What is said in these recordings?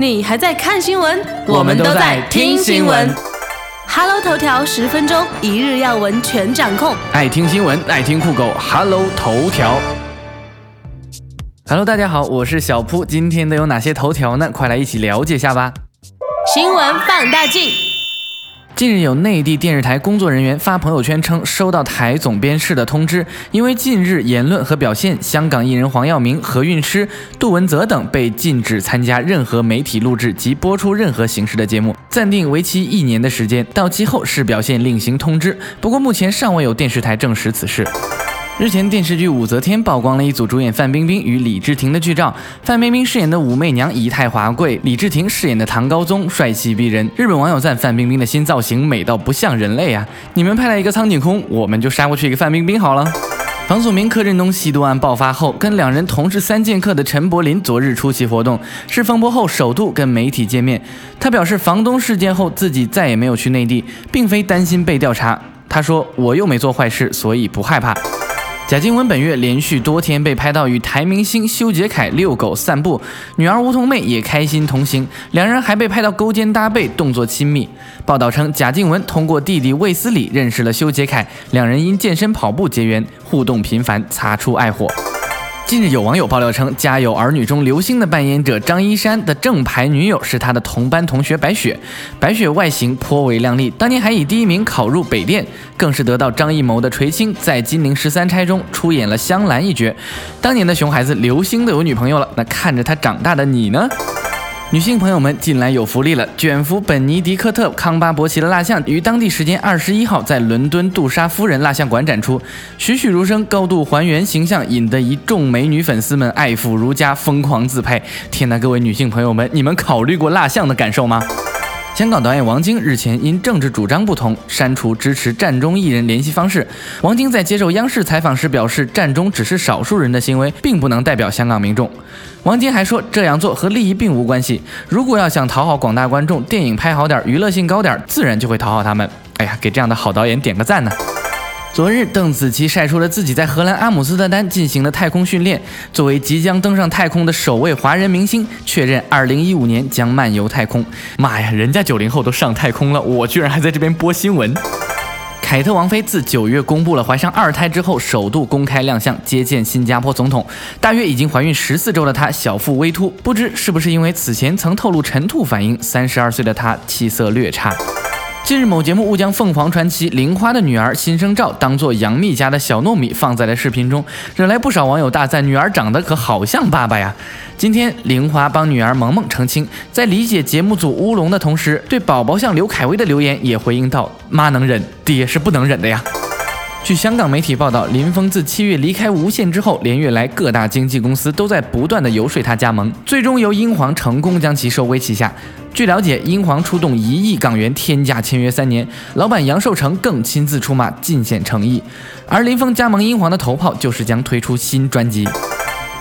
你还在看新闻？我们都在听新闻。Hello 头条十分钟，一日要闻全掌控。爱听新闻，爱听酷狗，Hello 头条。Hello，大家好，我是小铺，今天都有哪些头条呢？快来一起了解下吧。新闻放大镜。近日有内地电视台工作人员发朋友圈称，收到台总编室的通知，因为近日言论和表现，香港艺人黄耀明、何韵诗、杜文泽等被禁止参加任何媒体录制及播出任何形式的节目，暂定为期一年的时间，到期后视表现另行通知。不过目前尚未有电视台证实此事。日前，电视剧《武则天》曝光了一组主演范冰冰与李治廷的剧照。范冰冰饰演的武媚娘仪态华贵，李治廷饰演的唐高宗帅气逼人。日本网友赞范冰冰的新造型美到不像人类啊！你们派来一个苍井空，我们就杀过去一个范冰冰好了。房祖名、柯震东吸毒案爆发后，跟两人同是三剑客的陈柏霖昨日出席活动，是风波后首度跟媒体见面。他表示，房东事件后自己再也没有去内地，并非担心被调查。他说：“我又没做坏事，所以不害怕。”贾静雯本月连续多天被拍到与台明星修杰楷遛狗散步，女儿梧桐妹也开心同行，两人还被拍到勾肩搭背，动作亲密。报道称，贾静雯通过弟弟卫斯理认识了修杰楷，两人因健身跑步结缘，互动频繁，擦出爱火。近日有网友爆料称，《家有儿女》中刘星的扮演者张一山的正牌女友是他的同班同学白雪。白雪外形颇为靓丽，当年还以第一名考入北电，更是得到张艺谋的垂青，在《金陵十三钗》中出演了香兰一角。当年的熊孩子刘星都有女朋友了，那看着他长大的你呢？女性朋友们，近来有福利了！卷福本尼迪克特·康巴伯奇的蜡像于当地时间二十一号在伦敦杜莎夫人蜡像馆展出，栩栩如生，高度还原形象，引得一众美女粉丝们爱抚如家，疯狂自拍。天呐，各位女性朋友们，你们考虑过蜡像的感受吗？香港导演王晶日前因政治主张不同，删除支持战中艺人联系方式。王晶在接受央视采访时表示，战中只是少数人的行为，并不能代表香港民众。王晶还说，这样做和利益并无关系。如果要想讨好广大观众，电影拍好点，娱乐性高点，自然就会讨好他们。哎呀，给这样的好导演点个赞呢！昨日，邓紫棋晒出了自己在荷兰阿姆斯特丹进行的太空训练。作为即将登上太空的首位华人明星，确认2015年将漫游太空。妈呀，人家九零后都上太空了，我居然还在这边播新闻。凯特王妃自九月公布了怀上二胎之后，首度公开亮相接见新加坡总统。大约已经怀孕十四周的她，小腹微凸，不知是不是因为此前曾透露晨吐反应，三十二岁的她气色略差。近日，某节目误将凤凰传奇玲花的女儿新生照当做杨幂家的小糯米放在了视频中，惹来不少网友大赞女儿长得可好像爸爸呀。今天，玲花帮女儿萌萌澄清，在理解节目组乌龙的同时，对宝宝像刘恺威的留言也回应道：“妈能忍，爹是不能忍的呀。”据香港媒体报道，林峰自七月离开无线之后，连月来各大经纪公司都在不断的游说他加盟，最终由英皇成功将其收归旗下。据了解，英皇出动一亿港元天价签约三年，老板杨受成更亲自出马，尽显诚意。而林峰加盟英皇的头炮就是将推出新专辑。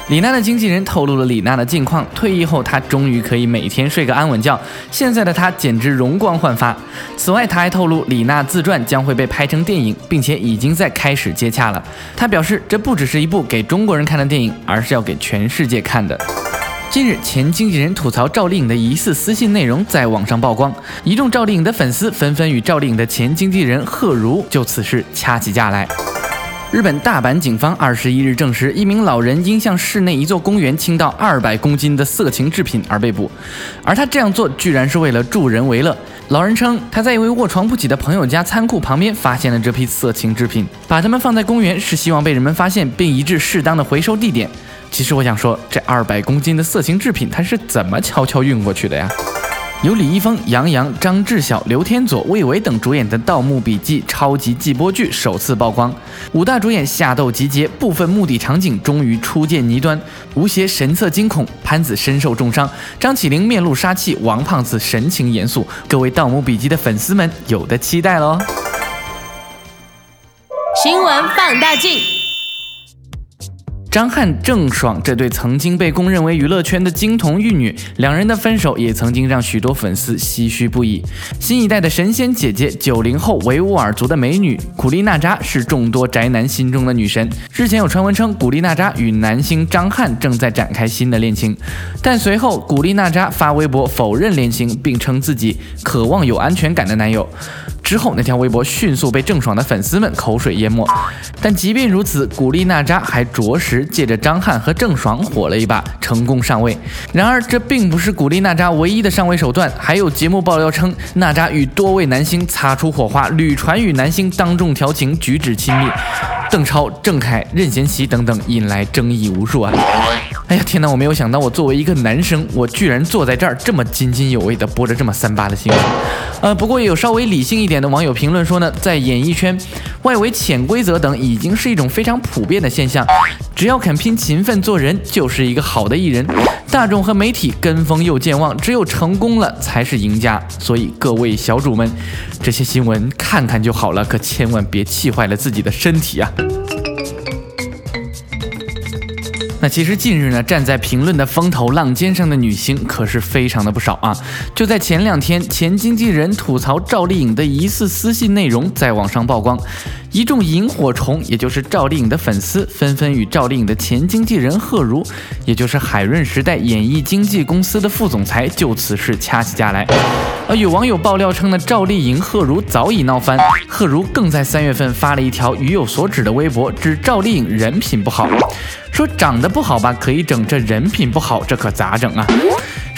李娜的经纪人透露了李娜的近况，退役后她终于可以每天睡个安稳觉，现在的她简直容光焕发。此外，她还透露李娜自传将会被拍成电影，并且已经在开始接洽了。她表示，这不只是一部给中国人看的电影，而是要给全世界看的。近日，前经纪人吐槽赵丽颖的疑似私信内容在网上曝光，一众赵丽颖的粉丝纷纷与赵丽颖的前经纪人贺如就此事掐起架来。日本大阪警方二十一日证实，一名老人因向室内一座公园倾倒二百公斤的色情制品而被捕，而他这样做居然是为了助人为乐。老人称，他在一位卧床不起的朋友家仓库旁边发现了这批色情制品，把它们放在公园是希望被人们发现并移至适当的回收地点。其实我想说，这二百公斤的色情制品他是怎么悄悄运过去的呀？由李易峰、杨洋、张智晓、刘天佐、魏巍等主演的《盗墓笔记》超级季播剧首次曝光，五大主演下斗集结，部分墓地场景终于初见倪端。吴邪神色惊恐，潘子身受重伤，张起灵面露杀气，王胖子神情严肃。各位《盗墓笔记》的粉丝们有的期待喽！新闻放大镜。张翰、郑爽这对曾经被公认为娱乐圈的金童玉女，两人的分手也曾经让许多粉丝唏嘘不已。新一代的神仙姐姐，九零后维吾尔族的美女古力娜扎是众多宅男心中的女神。之前有传闻称古力娜扎与男星张翰正在展开新的恋情，但随后古力娜扎发微博否认恋情，并称自己渴望有安全感的男友。之后，那条微博迅速被郑爽的粉丝们口水淹没。但即便如此，古力娜扎还着实借着张翰和郑爽火了一把，成功上位。然而，这并不是古力娜扎唯一的上位手段，还有节目爆料称，娜扎与多位男星擦出火花，屡传与男星当众调情，举止亲密。邓超、郑恺、任贤齐等等，引来争议无数啊！哎呀，天哪！我没有想到，我作为一个男生，我居然坐在这儿这么津津有味的播着这么三八的新闻。呃，不过也有稍微理性一点的网友评论说呢，在演艺圈，外围潜规则等已经是一种非常普遍的现象，只要肯拼勤奋做人，就是一个好的艺人。大众和媒体跟风又健忘，只有成功了才是赢家。所以各位小主们，这些新闻看看就好了，可千万别气坏了自己的身体啊！那其实近日呢，站在评论的风头浪尖上的女星可是非常的不少啊。就在前两天，前经纪人吐槽赵丽颖的疑似私信内容在网上曝光。一众萤火虫，也就是赵丽颖的粉丝，纷纷与赵丽颖的前经纪人贺如，也就是海润时代演艺经纪公司的副总裁，就此事掐起架来。而有网友爆料称呢，赵丽颖、贺如早已闹翻，贺如更在三月份发了一条语有所指的微博，指赵丽颖人品不好，说长得不好吧可以整，这人品不好，这可咋整啊？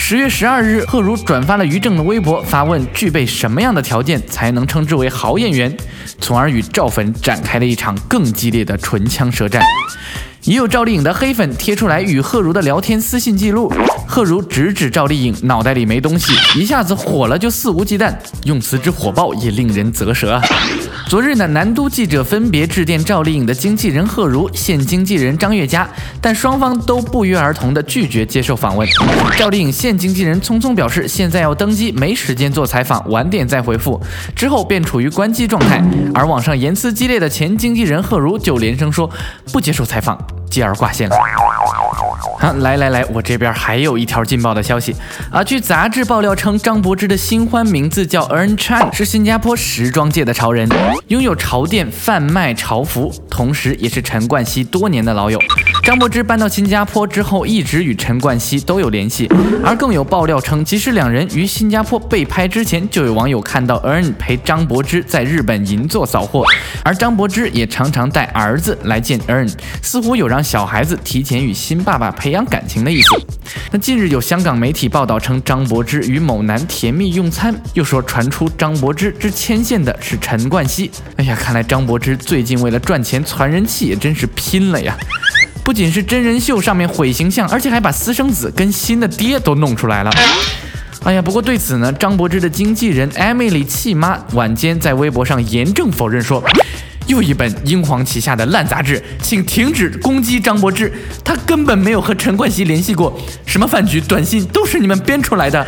十月十二日，贺如转发了于正的微博，发问具备什么样的条件才能称之为好演员，从而与赵粉展开了一场更激烈的唇枪舌战。也有赵丽颖的黑粉贴出来与贺如的聊天私信记录，贺如直指赵丽颖脑袋里没东西，一下子火了就肆无忌惮，用词之火爆也令人啧舌啊。昨日呢，南都记者分别致电赵丽颖的经纪人贺如、现经纪人张月佳，但双方都不约而同的拒绝接受访问。赵丽颖现经纪人匆匆表示，现在要登机，没时间做采访，晚点再回复。之后便处于关机状态。而网上言辞激烈的前经纪人贺如就连声说不接受采访，继而挂线了。啊，来来来，我这边还有一条劲爆的消息啊！据杂志爆料称，张柏芝的新欢名字叫 Earn Chan，是新加坡时装界的潮人，拥有潮店贩卖潮服，同时也是陈冠希多年的老友。张柏芝搬到新加坡之后，一直与陈冠希都有联系，而更有爆料称，即使两人于新加坡被拍之前，就有网友看到 Ern 陪张柏芝在日本银座扫货，而张柏芝也常常带儿子来见 Ern，似乎有让小孩子提前与新爸爸培养感情的意思。那近日有香港媒体报道称，张柏芝与某男甜蜜用餐，又说传出张柏芝之牵线的是陈冠希。哎呀，看来张柏芝最近为了赚钱攒人气，也真是拼了呀！不仅是真人秀上面毁形象，而且还把私生子跟新的爹都弄出来了。哎呀，不过对此呢，张柏芝的经纪人 Emily 契妈晚间在微博上严正否认说，又一本英皇旗下的烂杂志，请停止攻击张柏芝，他根本没有和陈冠希联系过，什么饭局、短信都是你们编出来的。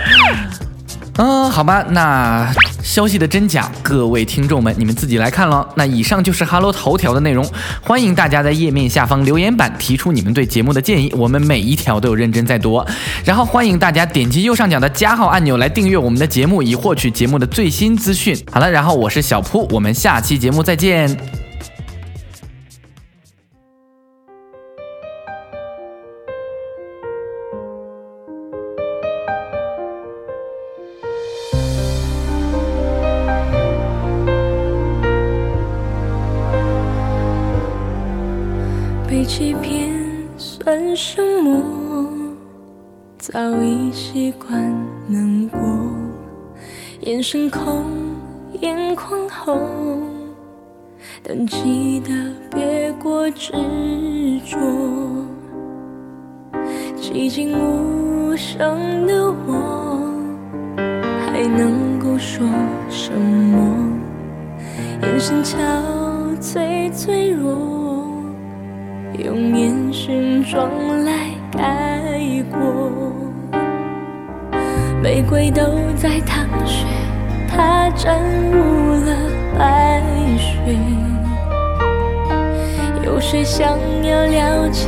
嗯，好吧，那消息的真假，各位听众们，你们自己来看了。那以上就是哈喽头条的内容，欢迎大家在页面下方留言板提出你们对节目的建议，我们每一条都有认真在读。然后欢迎大家点击右上角的加号按钮来订阅我们的节目，以获取节目的最新资讯。好了，然后我是小铺，我们下期节目再见。欺骗算什么？早已习惯难过，眼神空，眼眶红，但记得别过执着。寂静无声的我，还能够说什么？眼神憔悴脆弱。用烟熏妆来盖过，玫瑰都在淌血，它沾污了白雪。有谁想要了解？